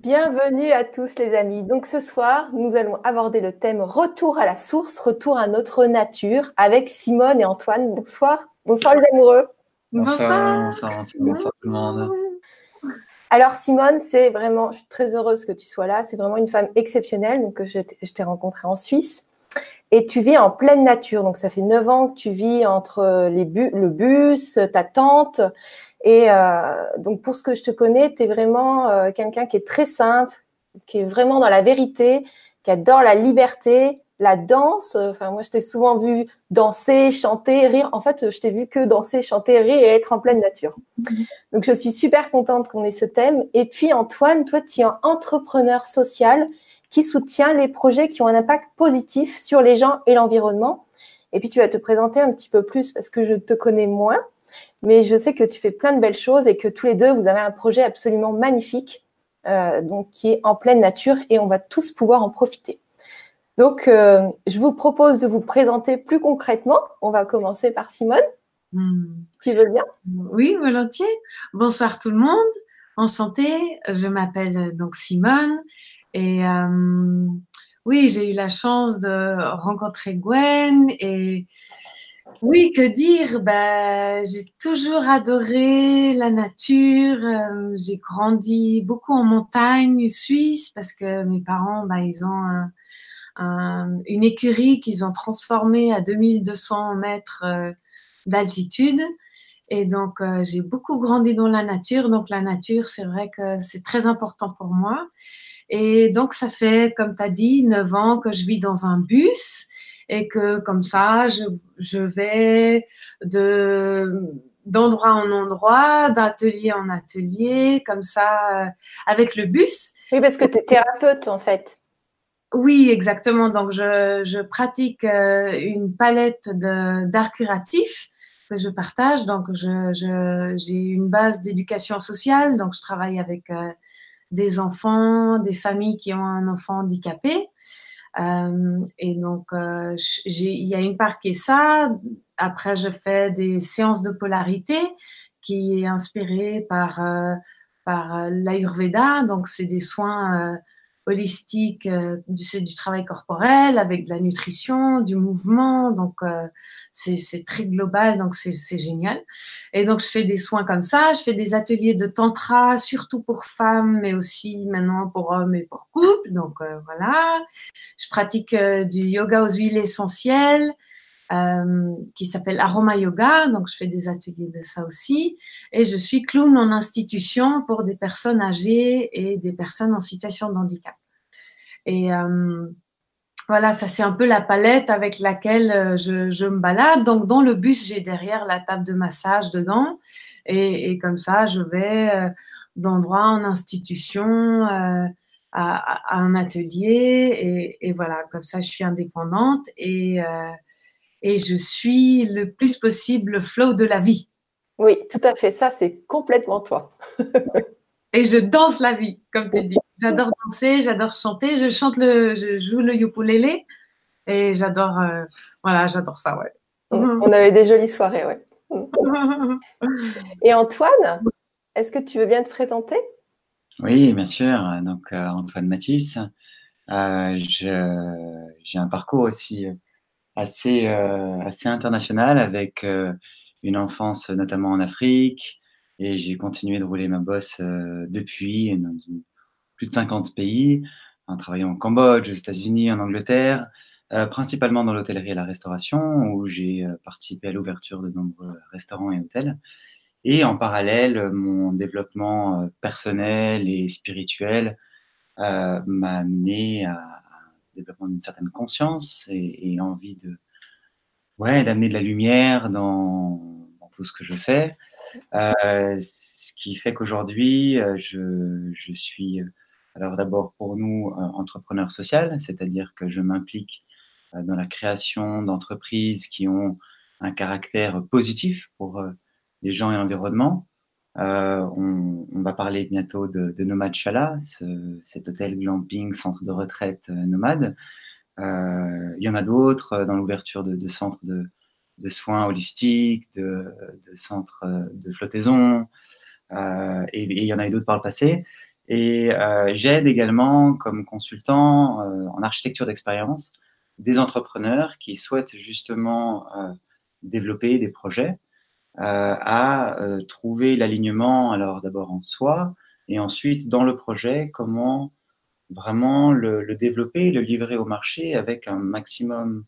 Bienvenue à tous les amis. Donc ce soir, nous allons aborder le thème retour à la source, retour à notre nature avec Simone et Antoine. Bonsoir. Bonsoir les amoureux. Bonsoir. Bonsoir, bonsoir, tout le monde. Alors Simone, c'est vraiment, je suis très heureuse que tu sois là. C'est vraiment une femme exceptionnelle donc, que je t'ai rencontrée en Suisse. Et tu vis en pleine nature. Donc ça fait neuf ans que tu vis entre les le bus, ta tente et euh, donc, pour ce que je te connais, tu es vraiment euh, quelqu'un qui est très simple, qui est vraiment dans la vérité, qui adore la liberté, la danse. Enfin, moi, je t'ai souvent vu danser, chanter, rire. En fait, je t'ai vu que danser, chanter, rire et être en pleine nature. Donc, je suis super contente qu'on ait ce thème. Et puis, Antoine, toi, tu es un entrepreneur social qui soutient les projets qui ont un impact positif sur les gens et l'environnement. Et puis, tu vas te présenter un petit peu plus parce que je te connais moins. Mais je sais que tu fais plein de belles choses et que tous les deux, vous avez un projet absolument magnifique, euh, donc qui est en pleine nature et on va tous pouvoir en profiter. Donc, euh, je vous propose de vous présenter plus concrètement. On va commencer par Simone. Hmm. Tu veux bien? Oui, volontiers. Bonsoir tout le monde. Enchantée. Je m'appelle donc Simone et euh, oui, j'ai eu la chance de rencontrer Gwen et oui, que dire? Ben, J'ai toujours adoré la nature. Euh, j'ai grandi beaucoup en montagne suisse parce que mes parents, ben, ils ont une écurie qu'ils ont transformée à 2200 mètres euh, d'altitude. Et donc, euh, j'ai beaucoup grandi dans la nature. Donc, la nature, c'est vrai que c'est très important pour moi. Et donc, ça fait, comme tu as dit, 9 ans que je vis dans un bus et que comme ça, je, je vais de d'endroit en endroit, d'atelier en atelier, comme ça, euh, avec le bus. Oui, parce que tu es thérapeute en fait. Oui, exactement. Donc, je, je pratique euh, une palette d'art curatif que je partage. Donc, j'ai je, une base d'éducation sociale. Donc, je travaille avec euh, des enfants, des familles qui ont un enfant handicapé. Euh, et donc, euh, il y a une part qui est ça. Après, je fais des séances de polarité qui est inspirée par, euh, par l'Ayurveda. Donc, c'est des soins holistique, euh, c'est du travail corporel avec de la nutrition, du mouvement, donc euh, c'est très global, donc c'est génial. Et donc je fais des soins comme ça, je fais des ateliers de tantra, surtout pour femmes, mais aussi maintenant pour hommes et pour couples, donc euh, voilà. Je pratique du yoga aux huiles essentielles. Qui s'appelle Aroma Yoga, donc je fais des ateliers de ça aussi. Et je suis clown en institution pour des personnes âgées et des personnes en situation de handicap. Et euh, voilà, ça c'est un peu la palette avec laquelle euh, je, me balade. Donc dans le bus, j'ai derrière la table de massage dedans. Et, comme ça, je vais euh, d'endroit en institution, à, un atelier. Et, voilà, comme ça, je suis indépendante et, et je suis le plus possible le flow de la vie. Oui, tout à fait. Ça, c'est complètement toi. et je danse la vie, comme tu dis. J'adore danser, j'adore chanter, je chante le, je joue le ukulélé et j'adore, euh, voilà, j'adore ça, ouais. On avait des jolies soirées, ouais. Et Antoine, est-ce que tu veux bien te présenter? Oui, bien sûr. Donc euh, Antoine Matisse, euh, j'ai un parcours aussi assez assez international avec une enfance notamment en Afrique et j'ai continué de rouler ma bosse depuis dans plus de 50 pays, en travaillant au Cambodge, aux États-Unis, en Angleterre, euh, principalement dans l'hôtellerie et la restauration, où j'ai euh, participé à l'ouverture de nombreux restaurants et hôtels. Et en parallèle, mon développement euh, personnel et spirituel m'a amené à développement d'une certaine conscience et, envie de, ouais, d'amener de la lumière dans, tout ce que je fais. ce qui fait qu'aujourd'hui, je, je suis alors d'abord pour nous, euh, entrepreneur social, c'est-à-dire que je m'implique euh, dans la création d'entreprises qui ont un caractère positif pour euh, les gens et l'environnement. On, va parler bientôt de, Nomade Chala, cet hôtel glamping, centre de retraite nomade. il y en a d'autres dans l'ouverture de, centres de, soins holistiques, de, centres de flottaison, et, et, il y en a eu d'autres par le passé. Et euh, j'aide également comme consultant euh, en architecture d'expérience des entrepreneurs qui souhaitent justement euh, développer des projets à trouver l'alignement, alors d'abord en soi, et ensuite dans le projet, comment vraiment le, le développer, le livrer au marché avec un maximum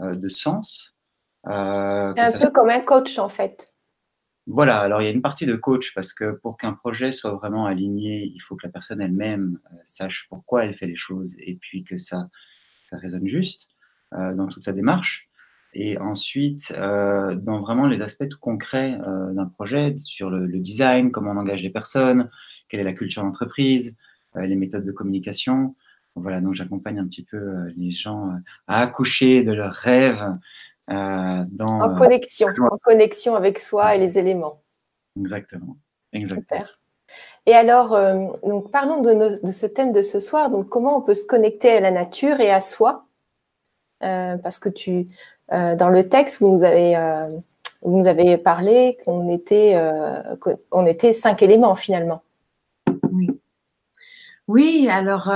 de sens. C'est un peu comme un coach en fait. Voilà, alors il y a une partie de coach parce que pour qu'un projet soit vraiment aligné, il faut que la personne elle-même euh, sache pourquoi elle fait les choses et puis que ça, ça résonne juste euh, dans toute sa démarche. Et ensuite, euh, dans vraiment les aspects tout concrets d'un projet, sur le, design, comment on engage les personnes, quelle est la culture d'entreprise, les méthodes de communication. Voilà, donc j'accompagne un petit peu les gens à accoucher de leurs rêves euh, en euh, connexion, en connexion avec soi et les éléments. Exactement. Exactement. Et alors, euh, donc parlons de, ce thème de ce soir. Donc, comment on peut se connecter à la nature et à soi? Parce que tu, dans le texte, vous nous avez, vous nous avez parlé qu'on était, qu'on était cinq éléments finalement. Oui. Oui. Alors,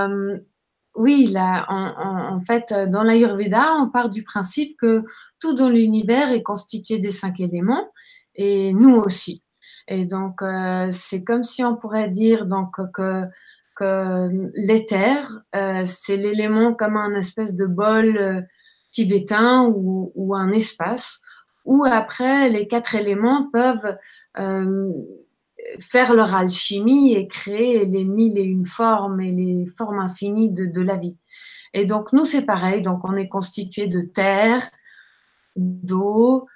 oui, là, en, fait, dans l'Ayurveda, on part du principe que tout dans l'univers est constitué des cinq éléments et nous aussi. Et donc, euh, c'est comme si on pourrait dire donc que, l'éther, euh, c'est l'élément comme un espèce de bol euh, tibétain ou, un espace, où après les quatre éléments peuvent faire leur alchimie et créer les mille et une formes et les formes infinies de, de la vie. Et donc, nous, c'est pareil. Donc, on est constitué de terre, d'eau,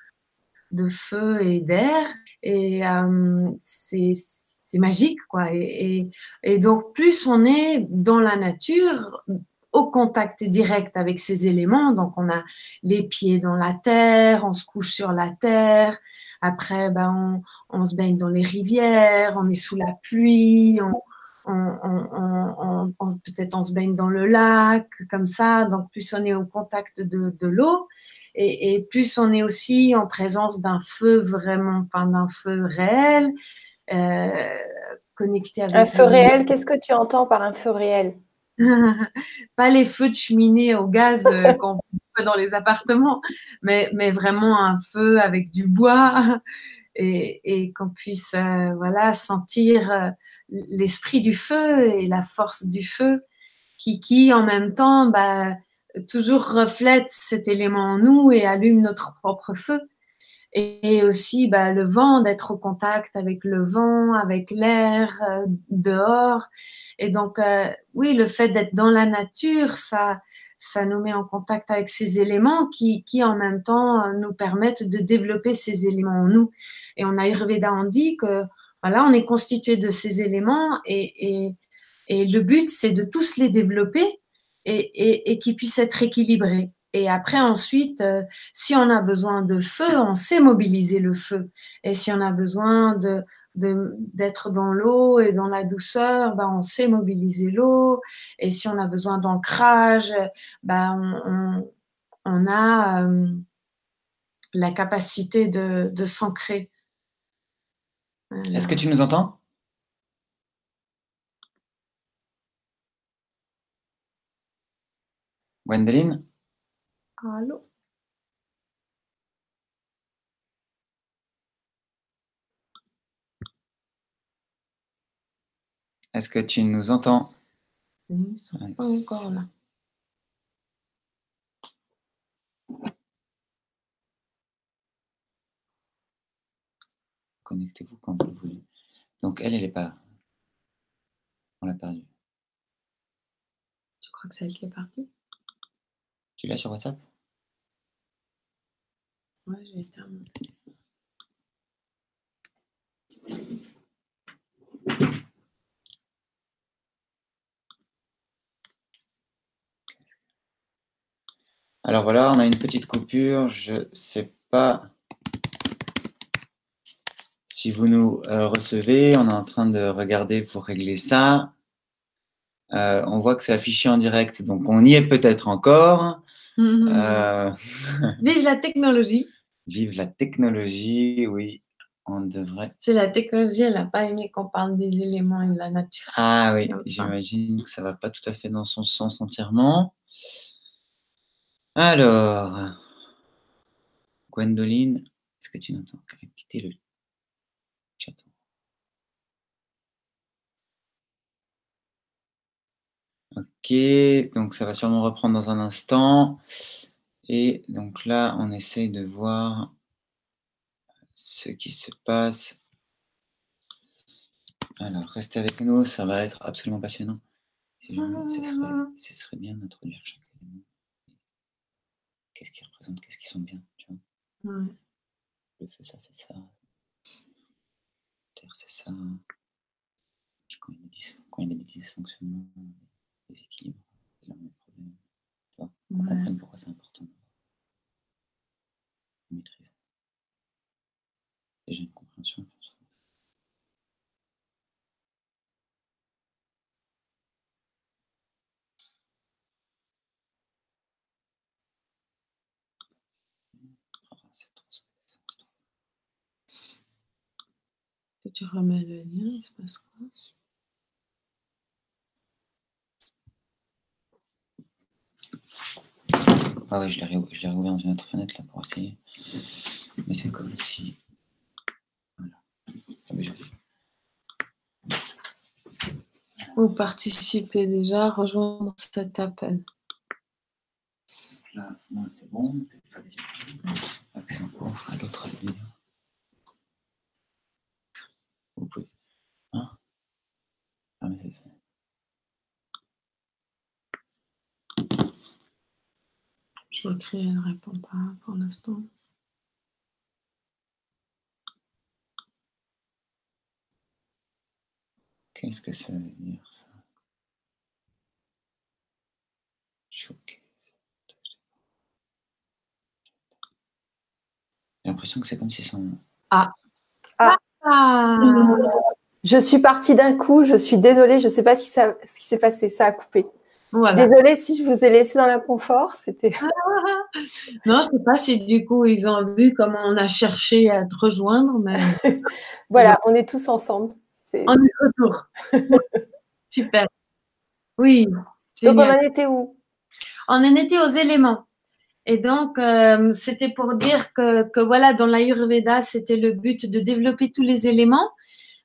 de feu et d'air. Et euh, c'est magique, quoi. Et, et, et, donc, plus on est dans la nature, au contact direct avec ces éléments, donc on a les pieds dans la terre, on se couche sur la terre, après, ben, on, se baigne dans les rivières, on est sous la pluie, on, peut-être on se baigne dans le lac, comme ça. Donc, plus on est au contact de, l'eau et, plus on est aussi en présence d'un feu vraiment, enfin d'un feu réel, euh, connecté avec. Un feu réel, qu'est-ce que tu entends par un feu réel? Pas les feux de cheminée au gaz euh, qu'on dans les appartements, mais, mais vraiment un feu avec du bois et, et qu'on puisse euh, voilà sentir euh, l'esprit du feu et la force du feu qui, qui en même temps bah, toujours reflète cet élément en nous et allume notre propre feu. Et aussi bah, le vent, d'être au contact avec le vent, avec l'air euh, dehors. Et donc, oui, le fait d'être dans la nature, ça, ça nous met en contact avec ces éléments qui, qui en même temps euh, nous permettent de développer ces éléments en nous. Et on a Ayurveda, on dit que voilà, on est constitué de ces éléments et, et, et le but, c'est de tous les développer et, et, et qu'ils puissent être équilibrés. Et après, ensuite, euh, si on a besoin de feu, on sait mobiliser le feu. Et si on a besoin de, d'être dans l'eau et dans la douceur, ben, on sait mobiliser l'eau. Et si on a besoin d'ancrage, ben, on, a euh, la capacité de, de s'ancrer. Est-ce que tu nous entends? Gwendoline? Allô? Est-ce que tu nous entends? Ils sont pas encore là. Connectez-vous quand vous voulez. Donc elle, elle n'est pas. On l'a perdue. Tu crois que c'est elle qui est partie? Tu l'as sur WhatsApp? J'ai. Alors voilà, on a une petite coupure. Je ne sais pas si vous nous euh, recevez. On est en train de regarder pour régler ça. Euh, on voit que c'est affiché en direct, donc on y est peut-être encore. Euh, Vive la technologie. Vive la technologie, oui. on devrait. C'est la technologie, elle n'a pas aimé qu'on parle des éléments et de la nature. Ah oui, j'imagine que ça va pas tout à fait dans son sens entièrement. Alors, Gwendoline, est-ce que tu entends quitter le chat Ok, donc ça va sûrement reprendre dans un instant. Et donc là, on essaye de voir ce qui se passe. Alors, restez avec nous, ça va être absolument passionnant. ce, serait, bien d'introduire chaque élément. Qu'est-ce qu'ils représentent, qu'est-ce qu'ils sont bien, tu vois? Le feu, ça fait ça. Terre, c'est ça. Puis quand il y a des, dysfonctionnements, des équilibres, c'est là le problème. Tu vois, qu'on comprenne pourquoi c'est important. Maîtriser j'ai une compréhension. Si tu remets le lien, il se passe quoi? Ah oui, je l'ai réouvert dans une autre fenêtre là pour essayer. Mais c'est comme si vous participez déjà à rejoindre cet appel. Là, moi, c'est bon. Accès encore à l'autre vidéo. Vous pouvez. Hein? Ah, mais c'est ça. Je l'écris, elle ne répond pas pour l'instant. Qu'est-ce que ça veut dire ça? Choqué. J'ai l'impression que c'est comme si son. Ah. Ah. ah. Je suis partie d'un coup, je suis désolée, je ne sais pas ce qui, s'est passé, ça a coupé. Désolée si je vous ai laissé dans l'inconfort. C'était. non, je ne sais pas si du coup ils ont vu comment on a cherché à te rejoindre, mais. voilà, on est tous ensemble. On est retour. Super. Oui. Donc on en était où? On en était aux éléments. Et donc, euh, c'était pour dire que, que, voilà, dans l'Ayurveda, c'était le but de développer tous les éléments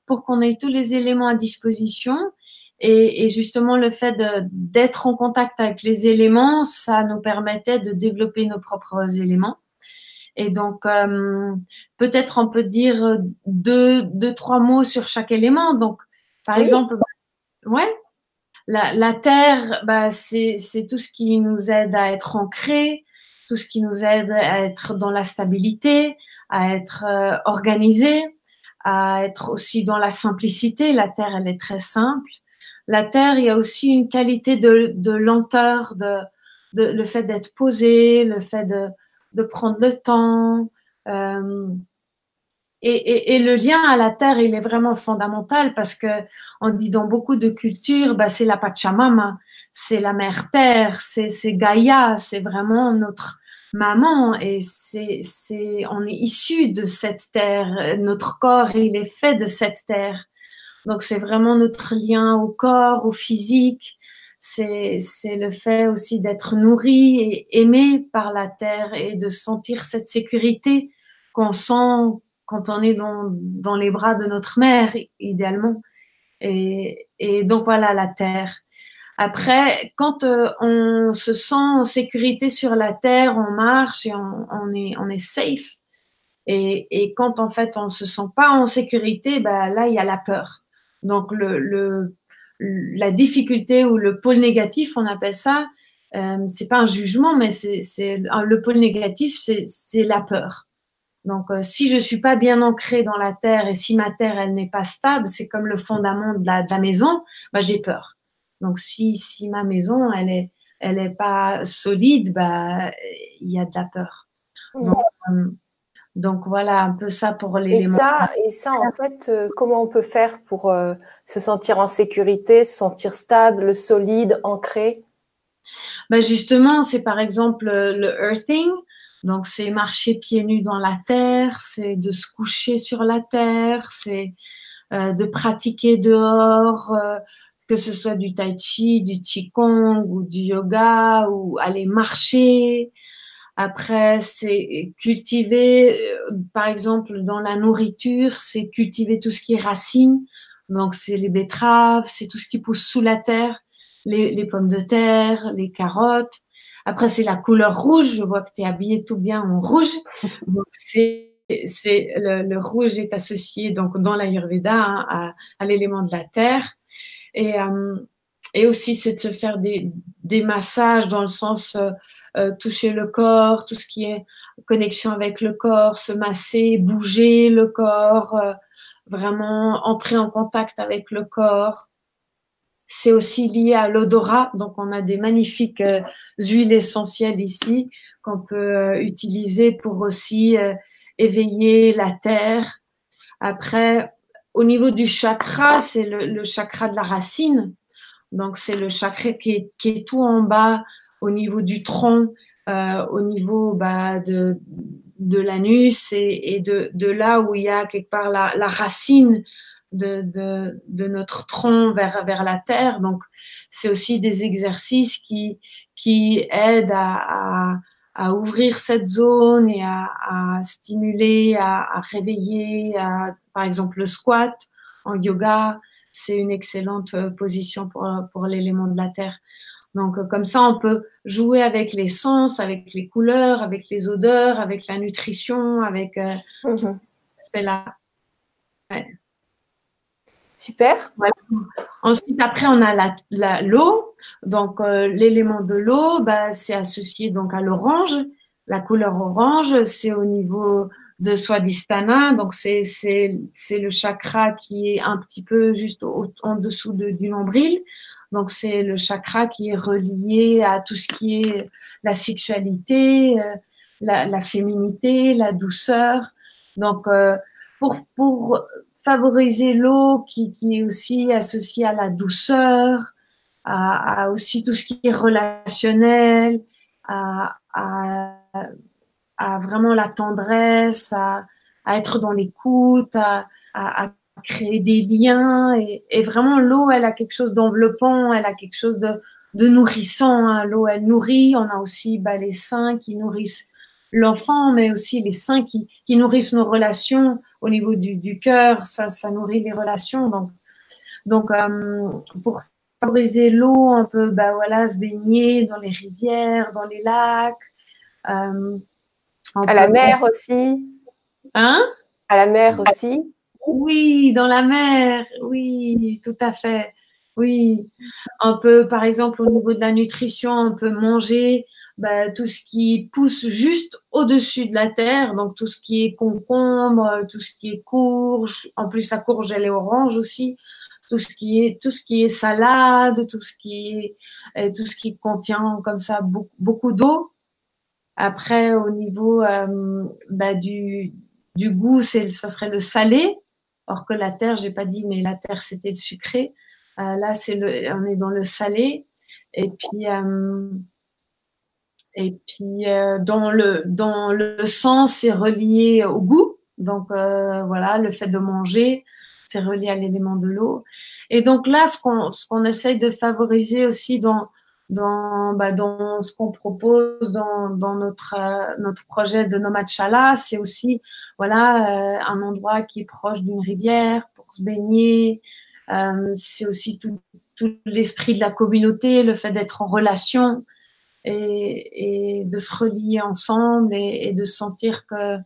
pour qu'on ait tous les éléments à disposition. Et, et justement, le fait d'être en contact avec les éléments, ça nous permettait de développer nos propres éléments. Et donc, euh, peut-être on peut dire deux, deux, trois mots sur chaque élément. Donc, par exemple, ouais, la, la terre, bah, c'est tout ce qui nous aide à être ancré, tout ce qui nous aide à être dans la stabilité, à être euh, organisé, à être aussi dans la simplicité. La terre, elle est très simple. La terre, il y a aussi une qualité de, lenteur, de, le fait d'être posé, le fait de, prendre le temps. Euh, et, le lien à la terre, il est vraiment fondamental parce que on dit dans beaucoup de cultures, bah, c'est la Pachamama, c'est la mère terre, c'est, Gaïa, c'est vraiment notre maman et c'est, on est issu de cette terre. Notre corps, il est fait de cette terre. Donc c'est vraiment notre lien au corps, au physique c'est le fait aussi d'être nourri et aimé par la terre et de sentir cette sécurité qu'on sent quand on est dans, dans, les bras de notre mère, idéalement. Et, donc voilà la terre. Après, quand euh, on se sent en sécurité sur la terre, on marche et on, on est, on est safe. Et, et, quand en fait on se sent pas en sécurité, bah, là il y a la peur. Donc le, le la difficulté ou le pôle négatif, on appelle ça, euh, c'est pas un jugement, mais c'est le pôle négatif, c'est la peur. Donc, euh, si je suis pas bien ancrée dans la terre et si ma terre elle n'est pas stable, c'est comme le fondament de la, maison, bah, j'ai peur. Donc, si, si ma maison elle est elle est pas solide, bah il y a de la peur. Donc, euh, donc voilà un peu ça pour l'élément. Et ça, et ça en fait, euh, comment on peut faire pour euh, se sentir en sécurité, se sentir stable, solide, ancré? Ben Justement, c'est par exemple le earthing. Donc, c'est marcher pieds nus dans la terre, c'est de se coucher sur la terre, c'est euh, de pratiquer dehors, euh, que ce soit du tai chi, du qigong ou du yoga ou aller marcher. Après, c'est cultiver, euh, par exemple, dans la nourriture, c'est cultiver tout ce qui est racines. Donc, c'est les betteraves, c'est tout ce qui pousse sous la terre, les, les pommes de terre, les carottes. Après, c'est la couleur rouge. Je vois que tu es habillé tout bien en rouge. Donc, c'est c'est le, le, rouge est associé donc dans l'Ayurveda hein, à, à l'élément de la terre et, euh, et aussi c'est de se faire des, des massages dans le sens euh, euh, toucher le corps, tout ce qui est connexion avec le corps, se masser, bouger le corps, euh, vraiment entrer en contact avec le corps. C'est aussi lié à l'odorat, donc on a des magnifiques euh, huiles essentielles ici qu'on peut utiliser pour aussi éveiller la terre. Après, au niveau du chakra, c'est le, le, chakra de la racine. Donc, c'est le chakra qui est, tout en bas au niveau du tronc, euh, au niveau bah, de, l'anus et, de, là où il y a quelque part la, racine de, notre tronc vers, la terre. Donc, c'est aussi des exercices qui, aident à, ouvrir cette zone et à, stimuler, à, réveiller, par exemple le squat en yoga, c'est une excellente euh, position pour, pour l'élément de la terre. Donc euh, comme ça, on peut jouer avec les sens, avec les couleurs, avec les odeurs, avec la nutrition, avec euh, mm -hmm. là. Ouais. Super. Voilà. Ensuite, après, on a l'eau. La, l'eau. donc, euh, l'élément de l'eau, bah, c'est associé donc à l'orange. La couleur orange, c'est au niveau de Swadhisthana. Donc, c'est, c'est, c'est le chakra qui est un petit peu juste en dessous de, du nombril. Donc, c'est le chakra qui est relié à tout ce qui est la sexualité, euh, la, féminité, la douceur. Donc, euh, pour, pour favoriser l'eau qui, qui, est aussi associée à la douceur, à, aussi tout ce qui est relationnel, à, à vraiment la tendresse, à, être dans l'écoute, à, créer des liens. Et, et vraiment, l'eau, elle a quelque chose d'enveloppant, elle a quelque chose de, de nourrissant. Hein. L'eau, elle nourrit. On a aussi bah, les seins qui nourrissent l'enfant, mais aussi les seins qui, qui nourrissent nos relations au niveau du, du cœur, ça, ça nourrit les relations. Donc, donc euh, pour favoriser l'eau, on peut bah, voilà, se baigner dans les rivières, dans les lacs. Euh, à la mer aussi. Hein? À la mer aussi. Oui, dans la mer, oui, tout à fait. Oui, on peut, par exemple, au niveau de la nutrition, on peut manger bah, tout ce qui pousse juste au-dessus de la terre, donc tout ce qui est concombre, tout ce qui est courge. En plus, la courge, elle est orange aussi. Tout ce qui est, tout ce qui est salade, tout ce qui est, tout ce qui contient comme ça beaucoup, beaucoup d'eau. Après, au niveau euh, bah, du, du goût, c'est, ça serait le salé. Or que la terre, j'ai pas dit, mais la terre, c'était le sucré. Euh, là, c'est le, on est dans le salé. Et puis, euh, et puis euh, dans le dans le sens, c'est relié au goût. Donc euh, voilà, le fait de manger, c'est relié à l'élément de l'eau. Et donc là, ce qu'on ce qu'on essaye de favoriser aussi dans dans, bah, dans ce qu'on propose dans, dans notre, euh, notre projet de Nomad Chala, c'est aussi voilà, euh, un endroit qui est proche d'une rivière pour se baigner. Euh, c'est aussi tout, tout l'esprit de la communauté, le fait d'être en relation et, et, de se relier ensemble et, et de sentir que,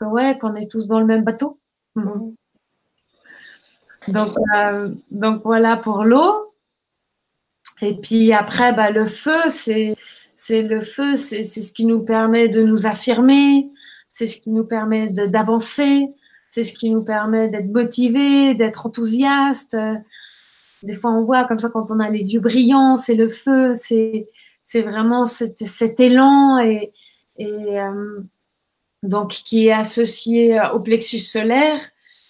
que ouais, qu'on est tous dans le même bateau. Mmh. Donc, euh, donc voilà pour l'eau. Et puis après, bah, le feu, c'est c'est le feu, c'est ce qui nous permet de nous affirmer, c'est ce qui nous permet d'avancer, c'est ce qui nous permet d'être motivé, d'être enthousiaste. Des fois, on voit comme ça quand on a les yeux brillants, c'est le feu, c'est c'est vraiment cet, cet, élan et, et euh, donc qui est associé au plexus solaire.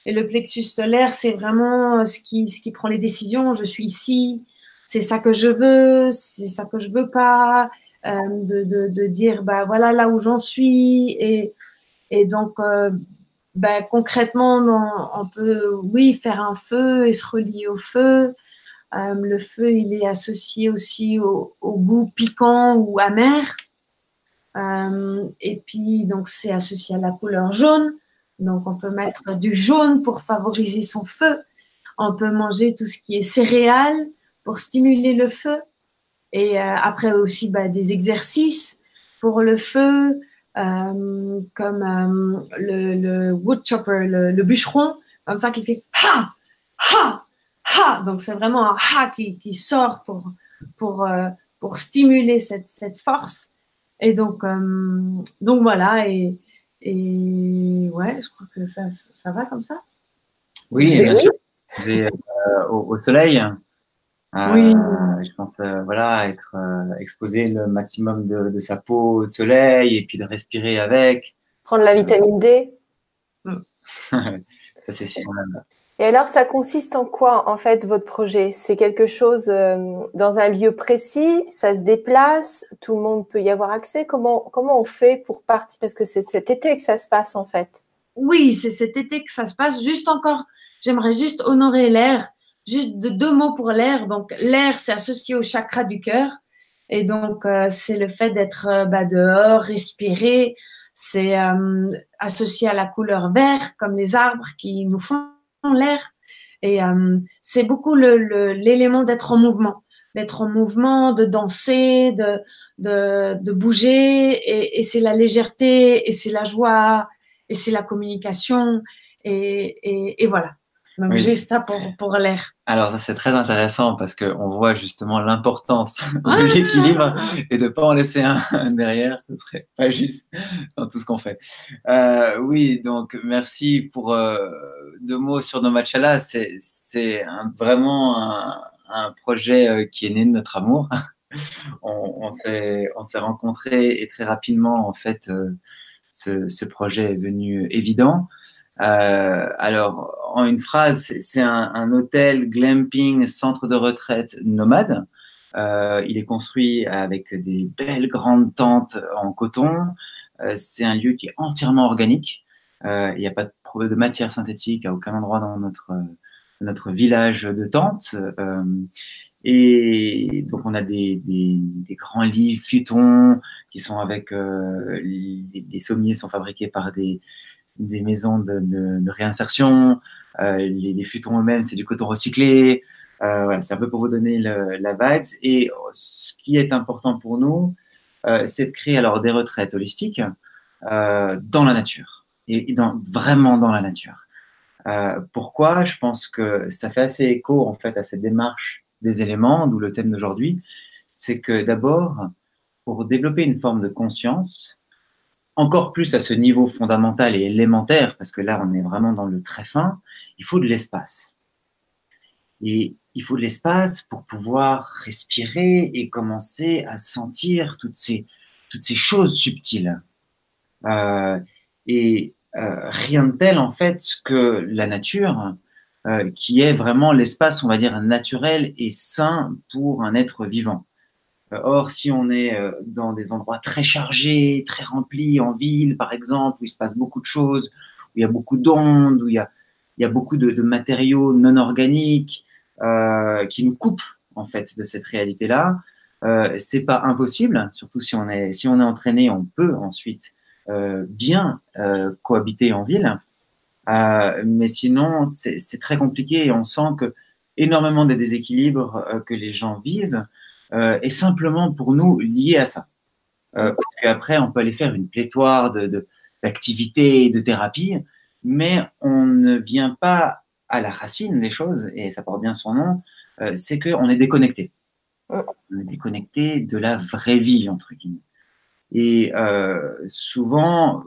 Et le plexus solaire, c'est vraiment ce qui, ce qui prend les décisions. Je suis ici, c'est ça que je veux, c'est ça que je veux pas. de, de, de, dire, bah, voilà là où j'en suis. Et, et donc, bah, concrètement, on, peut, oui, faire un feu et se relier au feu. le feu, il est associé aussi au, au goût piquant ou amer. et puis, donc, c'est associé à la couleur jaune. Donc, on peut mettre du jaune pour favoriser son feu. On peut manger tout ce qui est céréales pour stimuler le feu. Et euh, après aussi bah, des exercices pour le feu, euh, comme euh, le, le, wood chopper, le, bûcheron, comme ça qui fait ha, ha, ha. Donc c'est vraiment un ha qui, qui sort pour, pour, pour stimuler cette, cette force. Et donc, donc voilà. Et, et ouais, je crois que ça, ça va comme ça. Oui, bien sûr. Euh, au, soleil. Euh, oui. Je pense, euh, voilà, être exposé le maximum de, sa peau au soleil et puis de respirer avec. Prendre la vitamine D. ça, c'est sûr. Et alors, ça consiste en quoi, en fait, votre projet? C'est quelque chose dans un lieu précis? Ça se déplace? Tout le monde peut y avoir accès? Comment, comment on fait pour partir? Parce que c'est cet été que ça se passe, en fait. Oui, c'est cet été que ça se passe. Juste encore J'aimerais juste honorer l'air, juste de deux mots pour l'air. Donc, l'air, c'est associé au chakra du cœur. Et donc, euh, c'est le fait d'être euh, bah, dehors, respirer. C'est euh, associé à la couleur vert, comme les arbres qui nous font l'air. Et c'est beaucoup l'élément d'être en mouvement, d'être en mouvement, de danser, de, de, de bouger. Et, et c'est la légèreté, et c'est la joie, et c'est la communication. Et, et, et voilà. Donc, j'ai ça pour, pour l'air. Alors, ça, c'est très intéressant parce qu'on voit justement l'importance de l'équilibre et de ne pas en laisser un derrière. Ce serait pas juste dans tout ce qu'on fait. Euh, oui, donc, merci pour euh, deux mots sur Nomachala. C'est, c'est vraiment un, un, projet euh, qui est né de notre amour. on, on, s'est, on s'est rencontrés et très rapidement, en fait, euh, ce, ce projet est venu évident. Euh, alors, en une phrase, c'est un, hôtel glamping, centre de retraite nomade. Euh, il est construit avec des belles grandes tentes en coton. Euh, c'est un lieu qui est entièrement organique. il n'y a pas de, de, matière synthétique à aucun endroit dans notre, notre village de tentes. et donc, on a des, des, grands lits futons qui sont avec les, les, sommiers sont fabriqués par des, des maisons de, réinsertion. Euh, les, les, futons eux-mêmes, c'est du coton recyclé. Euh, voilà, c'est un peu pour vous donner le, la vibe. Et ce qui est important pour nous, euh, c'est de créer alors des retraites holistiques euh, dans la nature et, dans, vraiment dans la nature. Euh, pourquoi? Je pense que ça fait assez écho en fait à cette démarche des éléments, d'où le thème d'aujourd'hui. C'est que d'abord, pour développer une forme de conscience, encore plus à ce niveau fondamental et élémentaire, parce que là, on est vraiment dans le très fin, il faut de l'espace. Et il faut de l'espace pour pouvoir respirer et commencer à sentir toutes ces, choses subtiles. Euh, et euh, rien de tel, en fait, que la nature, euh, qui est vraiment l'espace, on va dire, naturel et sain pour un être vivant. Euh, or, si on est euh, dans des endroits très chargés, très remplis, en ville par exemple, où il se passe beaucoup de choses, où il y a beaucoup d'ondes, où il y a, il y a beaucoup de, de matériaux non organiques euh, qui nous coupent en fait de cette réalité-là, euh, c'est pas impossible. Surtout si on est si on est entraîné, on peut ensuite euh, bien euh, cohabiter en ville. mais sinon, c'est très compliqué et on sent que énormément des déséquilibres que les gens vivent euh, est simplement pour nous lié à ça. Euh, parce qu'après, on peut aller faire une pléthore de, d'activités, de, de thérapies, mais on ne vient pas à la racine des choses, et ça porte bien son nom, euh, c'est qu'on est déconnecté. On est déconnecté de la vraie vie, entre guillemets. Et euh, souvent,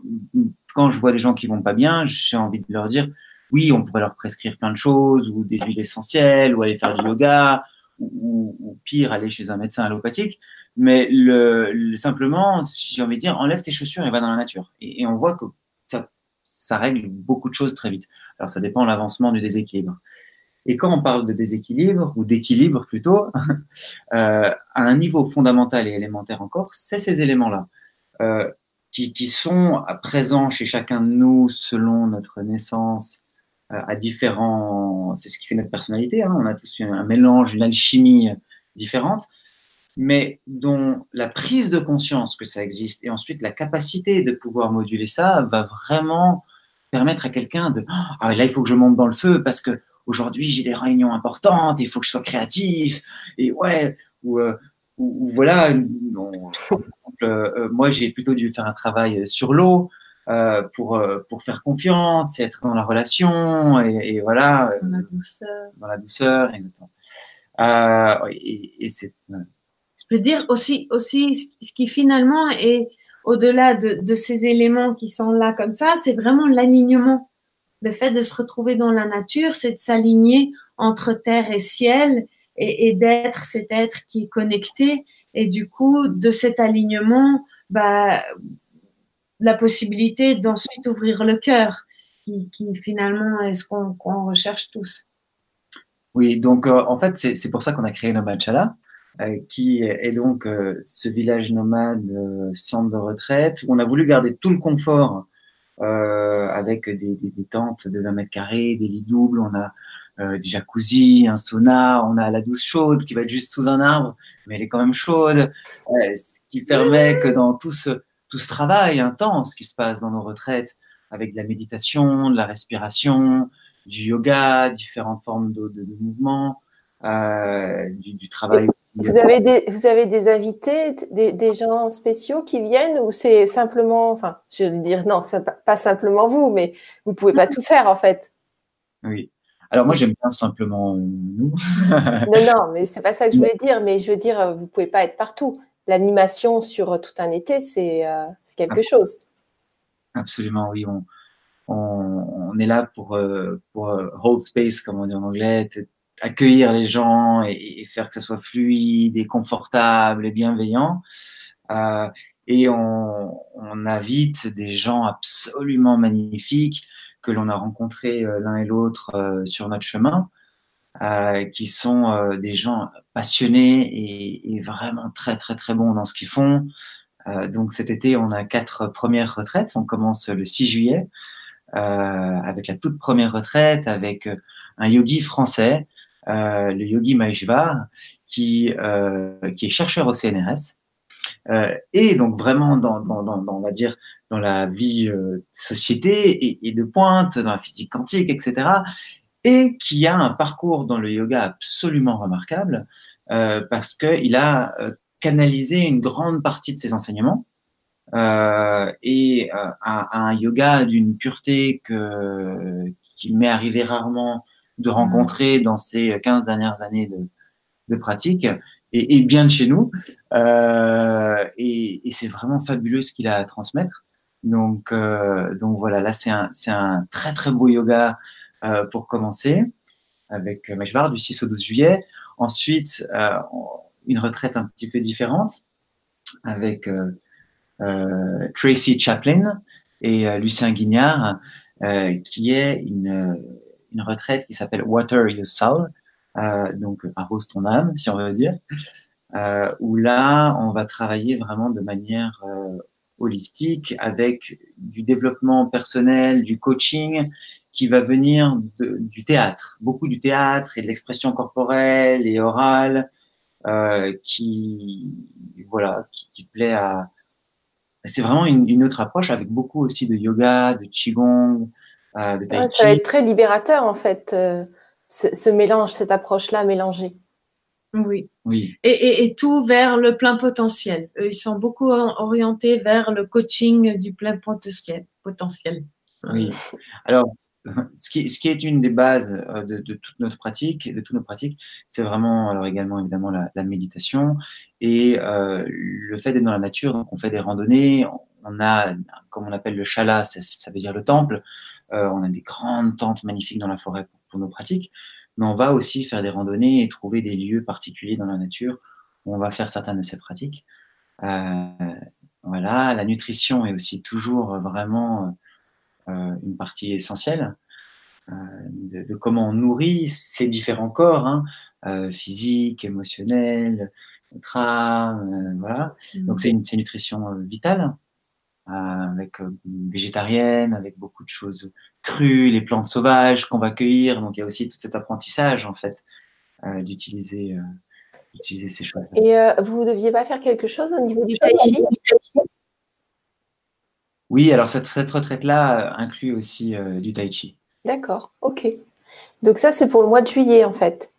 quand je vois des gens qui vont pas bien, j'ai envie de leur dire, oui, on pourrait leur prescrire plein de choses, ou des huiles essentielles, ou aller faire du yoga, ou, pire, aller chez un médecin allopathique. Mais le, simplement, j'ai envie de dire, enlève tes chaussures et va dans la nature. Et, on voit que ça, règle beaucoup de choses très vite. Alors, ça dépend de l'avancement du déséquilibre. Et quand on parle de déséquilibre ou d'équilibre plutôt, euh, à un niveau fondamental et élémentaire encore, c'est ces éléments-là euh, qui, qui, sont présents chez chacun de nous selon notre naissance à différents. C'est ce qui fait notre personnalité. Hein, on a tous un mélange, une alchimie différente, mais dont la prise de conscience que ça existe et ensuite la capacité de pouvoir moduler ça va vraiment permettre à quelqu'un de ah là il faut que je monte dans le feu parce que aujourd'hui j'ai des réunions importantes, il faut que je sois créatif, et ouais, ou, euh, ou, voilà, euh, moi j'ai plutôt dû faire un travail sur l'eau euh, pour, pour faire confiance, être dans la relation, et, voilà. Dans la douceur. Dans la douceur, et, et c'est. Je peux dire aussi, aussi ce qui finalement est au-delà de, de ces éléments qui sont là comme ça, c'est vraiment l'alignement le fait de se retrouver dans la nature, c'est de s'aligner entre terre et ciel et, d'être cet être qui est connecté. Et du coup, de cet alignement, bah, la possibilité d'ensuite ouvrir le cœur, qui, finalement est ce qu'on recherche tous. Oui, donc euh, en fait, c'est pour ça qu'on a créé Nomad Chala, euh, qui est donc euh, ce village nomade, centre de retraite, où on a voulu garder tout le confort euh, avec des, tentes de 20 mètres carrés, des lits doubles, on a euh, des jacuzzi, un sauna, on a la douce chaude qui va être juste sous un arbre, mais elle est quand même chaude, euh, ce qui permet que dans tout ce, tout ce travail intense qui se passe dans nos retraites, avec de la méditation, de la respiration, du yoga, différentes formes de, de, de mouvement, euh, du, du, travail vous avez des, vous avez des invités, des, des gens spéciaux qui viennent ou c'est simplement, enfin, je veux dire, non, c'est pas simplement vous, mais vous pouvez pas tout faire en fait. Oui. Alors moi j'aime bien simplement nous. non, non, mais c'est pas ça que je voulais dire, mais je veux dire, euh, vous pouvez pas être partout. L'animation sur tout un été, c'est euh, quelque chose. Absolument, oui. On, on, on, est là pour, pour hold space, comme on dit en anglais, accueillir les gens et, faire que ce soit fluide et confortable et bienveillant. Euh, et on, on, invite des gens absolument magnifiques que l'on a rencontrés euh, l'un et l'autre euh, sur notre chemin, euh, qui sont euh, des gens passionnés et, et, vraiment très très très bons dans ce qu'ils font. donc cet été, on a quatre premières retraites. On commence le 6 juillet avec la toute première retraite avec un yogi français euh, le yogi Maheshwar, qui, euh, qui est chercheur au CNRS, euh, et donc vraiment dans, dans, dans, on va dire, dans la vie société et, et, de pointe, dans la physique quantique, etc., et qui a un parcours dans le yoga absolument remarquable, parce qu'il a canalisé une grande partie de ses enseignements euh, et euh, à, un yoga d'une pureté que, qui m'est arrivé rarement de rencontrer dans ces 15 dernières années de, de pratique et, et, bien de chez nous. Euh, et, et c'est vraiment fabuleux ce qu'il a à transmettre. Donc, euh, donc voilà, là c'est un, c'est un très très beau yoga euh, pour commencer avec Meshvar du 6 au 12 juillet. Ensuite, euh, une retraite un petit peu différente avec euh, euh, Tracy Chaplin et Lucien Guignard, qui est une retraite qui s'appelle Water Your Soul, euh, donc arrose ton âme, si on veut dire, euh, où là, on va travailler vraiment de manière euh, holistique avec du développement personnel, du coaching qui va venir de, du théâtre, beaucoup du théâtre et de l'expression corporelle et orale, euh, qui voilà, qui, qui plaît à. C'est vraiment une, une, autre approche avec beaucoup aussi de yoga, de qigong, euh, ça va être très libérateur en fait, euh, ce, mélange, cette approche-là mélangée. Oui. oui. Et, et, tout vers le plein potentiel. Ils sont beaucoup orientés vers le coaching du plein potentiel. potentiel. Oui. Alors, ce qui, ce qui, est une des bases euh, de, de, toute notre pratique, de toutes nos pratiques, c'est vraiment, alors également évidemment la, la méditation et euh, le fait d'être dans la nature. Donc, on fait des randonnées, on a, comme on appelle le chala, ça, ça veut dire le temple. Euh, on a des grandes tentes magnifiques dans la forêt pour, nos pratiques, mais on va aussi faire des randonnées et trouver des lieux particuliers dans la nature où on va faire certaines de ces pratiques. Euh, voilà, la nutrition est aussi toujours vraiment euh, une partie essentielle. de, comment on nourrit ces différents corps, hein, physique, émotionnel, notre âme, voilà. Mmh. Donc c'est une, une, nutrition vitale. Avec végétarienne, avec beaucoup de choses crues, les plantes sauvages qu'on va cueillir. Donc il y a aussi tout cet apprentissage en fait d'utiliser utiliser ces choses. -là. Et vous ne deviez pas faire quelque chose au niveau du tai chi? Oui, alors cette, retraite-là inclut aussi du tai chi. D'accord, ok. Donc ça, c'est pour le mois de juillet en fait.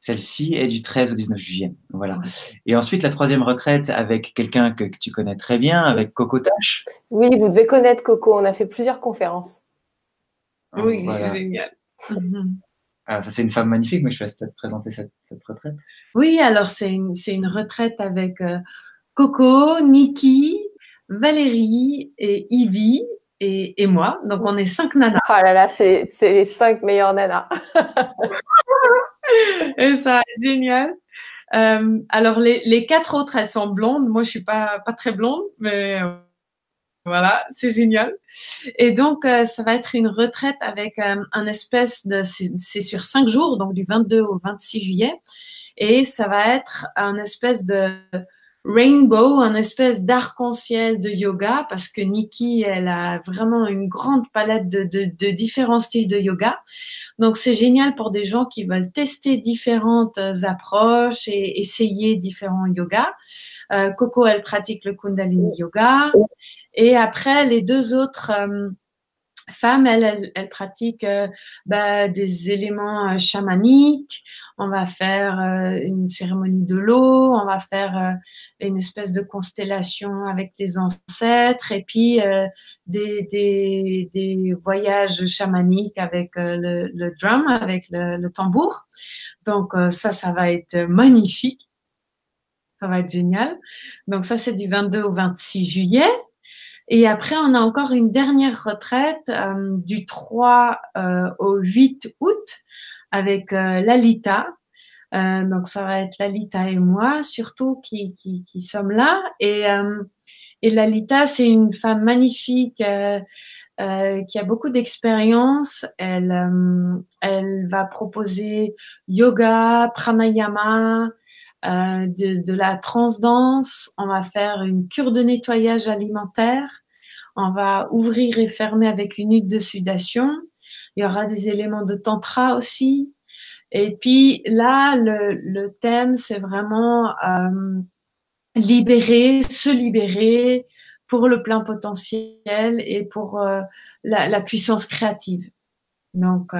Celle-ci est du 13 au 19 juillet. Voilà. Et ensuite, la troisième retraite avec quelqu'un que, tu connais très bien, avec Coco Tache. Oui, vous devez connaître Coco. On a fait plusieurs conférences. oui, génial. Ah, ça, c'est une femme magnifique, mais je vais peut-être présenter cette, retraite. Oui, alors c'est une, une, retraite avec euh, Coco, Niki, Valérie et Ivy et, et, moi. Donc, on est cinq nanas. Oh là là, c'est les cinq meilleures nanas. et ça, génial. Euh, alors, les, quatre autres, elles sont blondes. Moi, je suis pas, très blonde, mais euh, voilà, c'est génial. Et donc, euh, ça va être une retraite avec un espèce de, c'est sur cinq jours, donc du 22 au 26 juillet. Et ça va être un espèce de rainbow, un espèce d'arc-en-ciel de yoga, parce que Nikki, elle a vraiment une grande palette de, de, de différents styles de yoga. Donc, c'est génial pour des gens qui veulent tester différentes approches et essayer différents yogas. Euh, Coco, elle pratique le Kundalini Yoga. Et après, les deux autres euh, femmes, elles, elles, pratiquent euh, bah, des éléments euh, chamaniques. On va faire une cérémonie de l'eau, on va faire une espèce de constellation avec les ancêtres et puis des, des, des, voyages chamaniques avec le, le, drum, avec le, le tambour. Donc ça, ça va être magnifique. Ça va être génial. Donc ça, c'est du 22 au 26 juillet. Et après, on a encore une dernière retraite euh, du 3 euh, au 8 août avec euh, Lalita. Donc, ça va être Lalita et moi, surtout, qui, qui, qui sommes là. Et, et Lalita, c'est une femme magnifique qui a beaucoup d'expérience. Elle, elle va proposer yoga, pranayama, euh, de, de, la transdanse, on va faire une cure de nettoyage alimentaire, on va ouvrir et fermer avec une huile de sudation, il y aura des éléments de tantra aussi. Et puis là, le, le thème, c'est vraiment euh, libérer, se libérer pour le plein potentiel et pour euh, la, la, puissance créative. Donc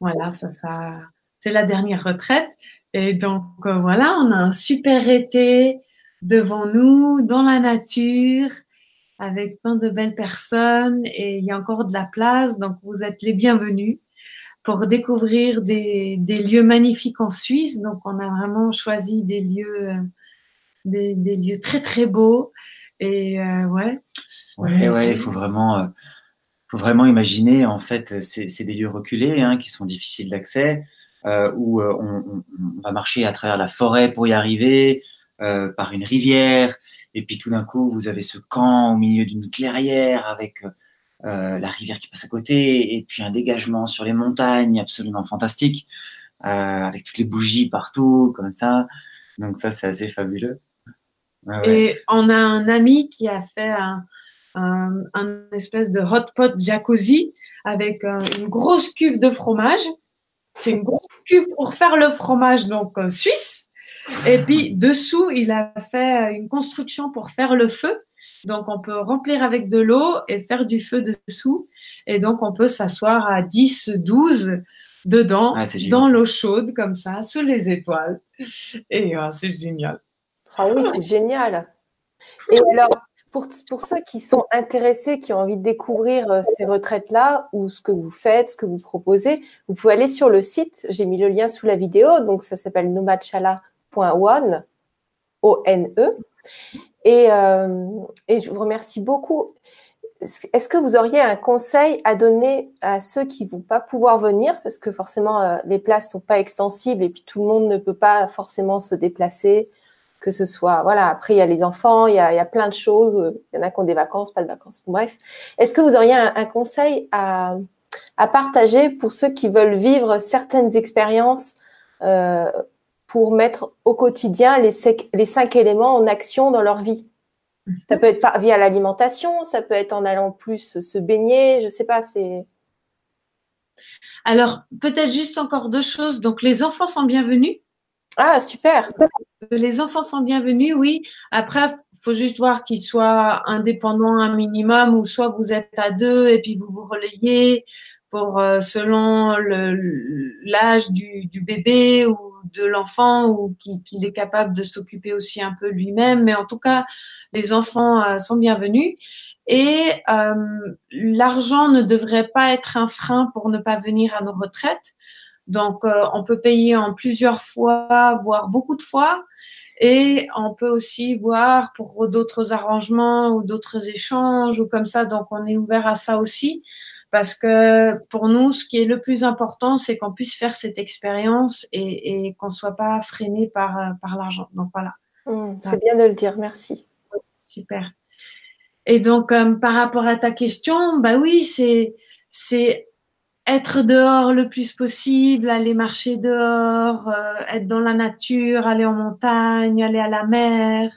voilà, ça, ça c'est la dernière retraite. Et donc euh, voilà, on a un super été devant nous, dans la nature, avec plein de belles personnes et il y a encore de la place. Donc vous êtes les bienvenus pour découvrir des, lieux magnifiques en Suisse. Donc on a vraiment choisi des lieux, euh, des, lieux très très beaux. Et euh, ouais. Ouais, ouais, il faut vraiment, euh, faut vraiment imaginer. En fait, c'est des lieux reculés hein, qui sont difficiles d'accès euh, où euh, on, on, va marcher à travers la forêt pour y arriver, euh, par une rivière, et puis tout d'un coup, vous avez ce camp au milieu d'une clairière avec euh, la rivière qui passe à côté, et puis un dégagement sur les montagnes absolument fantastique, euh, avec toutes les bougies partout, comme ça. Donc ça, c'est assez fabuleux. Ouais, et on a un ami qui a fait un, un espèce de hot pot jacuzzi avec une grosse cuve de fromage c'est une grosse cuve pour faire le fromage donc euh, suisse. Et puis dessous, il a fait une construction pour faire le feu. Donc on peut remplir avec de l'eau et faire du feu dessous. Et donc on peut s'asseoir à 10, 12 dedans, ah, dans l'eau chaude comme ça, sous les étoiles. Et oh, c'est génial. Ah oui, c'est génial. Et alors, pour, ceux qui sont intéressés, qui ont envie de découvrir euh, ces retraites-là ou ce que vous faites, ce que vous proposez, vous pouvez aller sur le site. J'ai mis le lien sous la vidéo. Donc, ça s'appelle nomadchala.one, O-N-E. Et, euh, et je vous remercie beaucoup. Est-ce que vous auriez un conseil à donner à ceux qui ne vont pas pouvoir venir? Parce que forcément, euh, les places ne sont pas extensibles et puis tout le monde ne peut pas forcément se déplacer que ce soit, voilà, après il y a les enfants, il y a, il y a plein de choses, il y en a qui ont des vacances, pas de vacances, bref. Est-ce que vous auriez un, un conseil à, à partager pour ceux qui veulent vivre certaines expériences euh, pour mettre au quotidien les, les, cinq éléments en action dans leur vie? Mhm. Ça peut être via l'alimentation, ça peut être en allant plus se baigner, je sais pas, c'est. Alors, peut-être juste encore deux choses. Donc, les enfants sont bienvenus. Ah, super. Les enfants sont bienvenus, oui. Après, il faut juste voir qu'ils soient indépendants un minimum, ou soit vous êtes à deux et puis vous vous relayez pour euh, selon l'âge du, bébé ou de l'enfant ou qu'il est capable de s'occuper aussi un peu lui-même. Mais en tout cas, les enfants euh, sont bienvenus. Et euh, l'argent ne devrait pas être un frein pour ne pas venir à nos retraites. Donc, euh, on peut payer en plusieurs fois, voire beaucoup de fois. Et on peut aussi voir pour d'autres arrangements ou d'autres échanges ou comme ça. Donc, on est ouvert à ça aussi. Parce que pour nous, ce qui est le plus important, c'est qu'on puisse faire cette expérience et, et qu'on ne soit pas freiné par, par l'argent. Donc, voilà. Mmh, c'est bien de le dire. Merci. Super. Et donc, euh, par rapport à ta question, bah oui, c'est, c'est être dehors le plus possible, aller marcher dehors, euh, être dans la nature, aller en montagne, aller à la mer,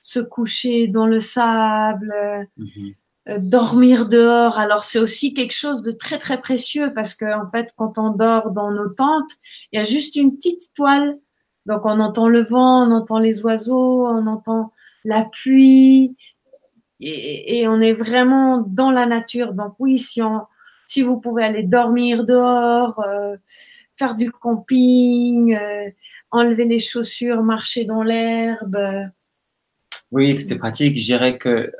se coucher dans le sable, mhm. euh, dormir dehors. Alors c'est aussi quelque chose de très très précieux parce que en fait quand on dort dans nos tentes, il y a juste une petite toile. Donc on entend le vent, on entend les oiseaux, on entend la pluie et, et on est vraiment dans la nature. Donc oui, si on si vous pouvez aller dormir dehors, euh, faire du camping, euh, enlever les chaussures, marcher dans l'herbe. Oui, c'est pratique. Je dirais que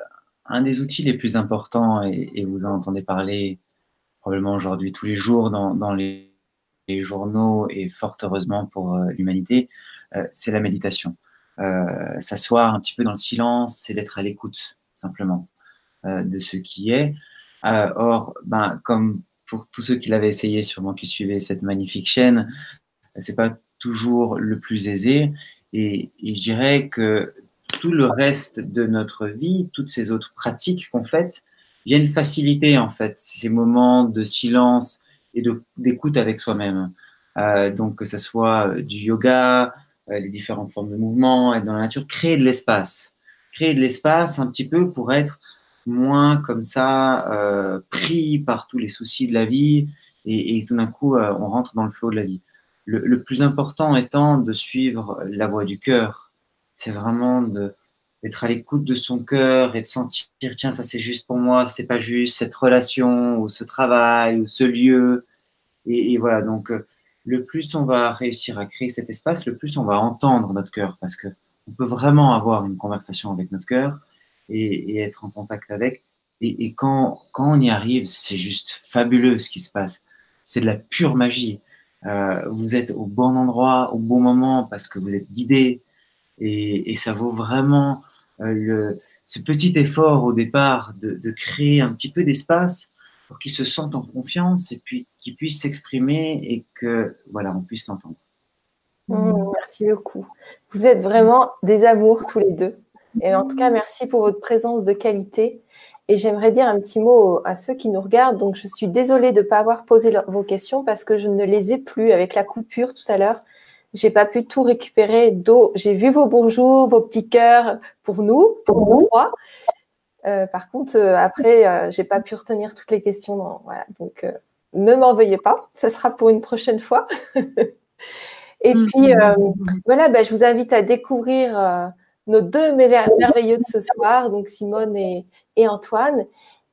un des outils les plus importants, et, vous en entendez parler probablement aujourd'hui tous les jours dans, les, journaux et fort heureusement pour euh, l'humanité, c'est la méditation. S'asseoir un petit peu dans le silence, c'est d'être à l'écoute simplement de ce qui est. Euh, or, ben, comme pour tous ceux qui l'avaient essayé, sûrement qui suivaient cette magnifique chaîne, c'est pas toujours le plus aisé. Et, je dirais que tout le reste de notre vie, toutes ces autres pratiques qu'on fait, viennent faciliter en fait ces moments de silence et d'écoute avec soi-même. Euh, donc que ce soit du yoga, euh, les différentes formes de mouvement, être dans la nature, créer de l'espace. Créer de l'espace un petit peu pour être moins comme ça euh, pris par tous les soucis de la vie et, tout d'un coup euh, on rentre dans le flot de la vie. Le, plus important étant de suivre la voie du cœur. C'est vraiment d'être à l'écoute de son cœur et de sentir tiens ça c'est juste pour moi, c'est pas juste cette relation ou ce travail ou ce lieu. Et, voilà donc euh, le plus on va réussir à créer cet espace, le plus on va entendre notre cœur parce que on peut vraiment avoir une conversation avec notre cœur et, être en contact avec. Et, quand, quand on y arrive, c'est juste fabuleux ce qui se passe. C'est de la pure magie. Euh, vous êtes au bon endroit, au bon moment, parce que vous êtes guidé. Et, ça vaut vraiment euh, le, ce petit effort au départ de, créer un petit peu d'espace pour qu'ils se sentent en confiance et puis qu'ils puissent s'exprimer et que voilà, on puisse l'entendre. Mmh, merci beaucoup. Vous êtes vraiment des amours tous les deux. Et en tout cas, merci pour votre présence de qualité. Et j'aimerais dire un petit mot à ceux qui nous regardent. Donc, je suis désolée de ne pas avoir posé vos questions parce que je ne les ai plus avec la coupure tout à l'heure. J'ai pas pu tout récupérer d'eau. J'ai vu vos bonjours, vos petits cœurs pour nous, pour nous trois. Euh, par contre, euh, après, euh, j'ai pas pu retenir toutes les questions. voilà, donc, euh, ne m'en veuillez pas. Ce sera pour une prochaine fois. Et mmh. puis, voilà, bah, je vous invite à découvrir nos deux merveilleux de ce soir, donc Simone et, Antoine.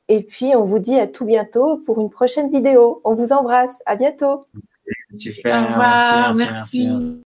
Et puis, on vous dit à tout bientôt pour une prochaine vidéo. On vous embrasse. À bientôt. Super. Au revoir. merci.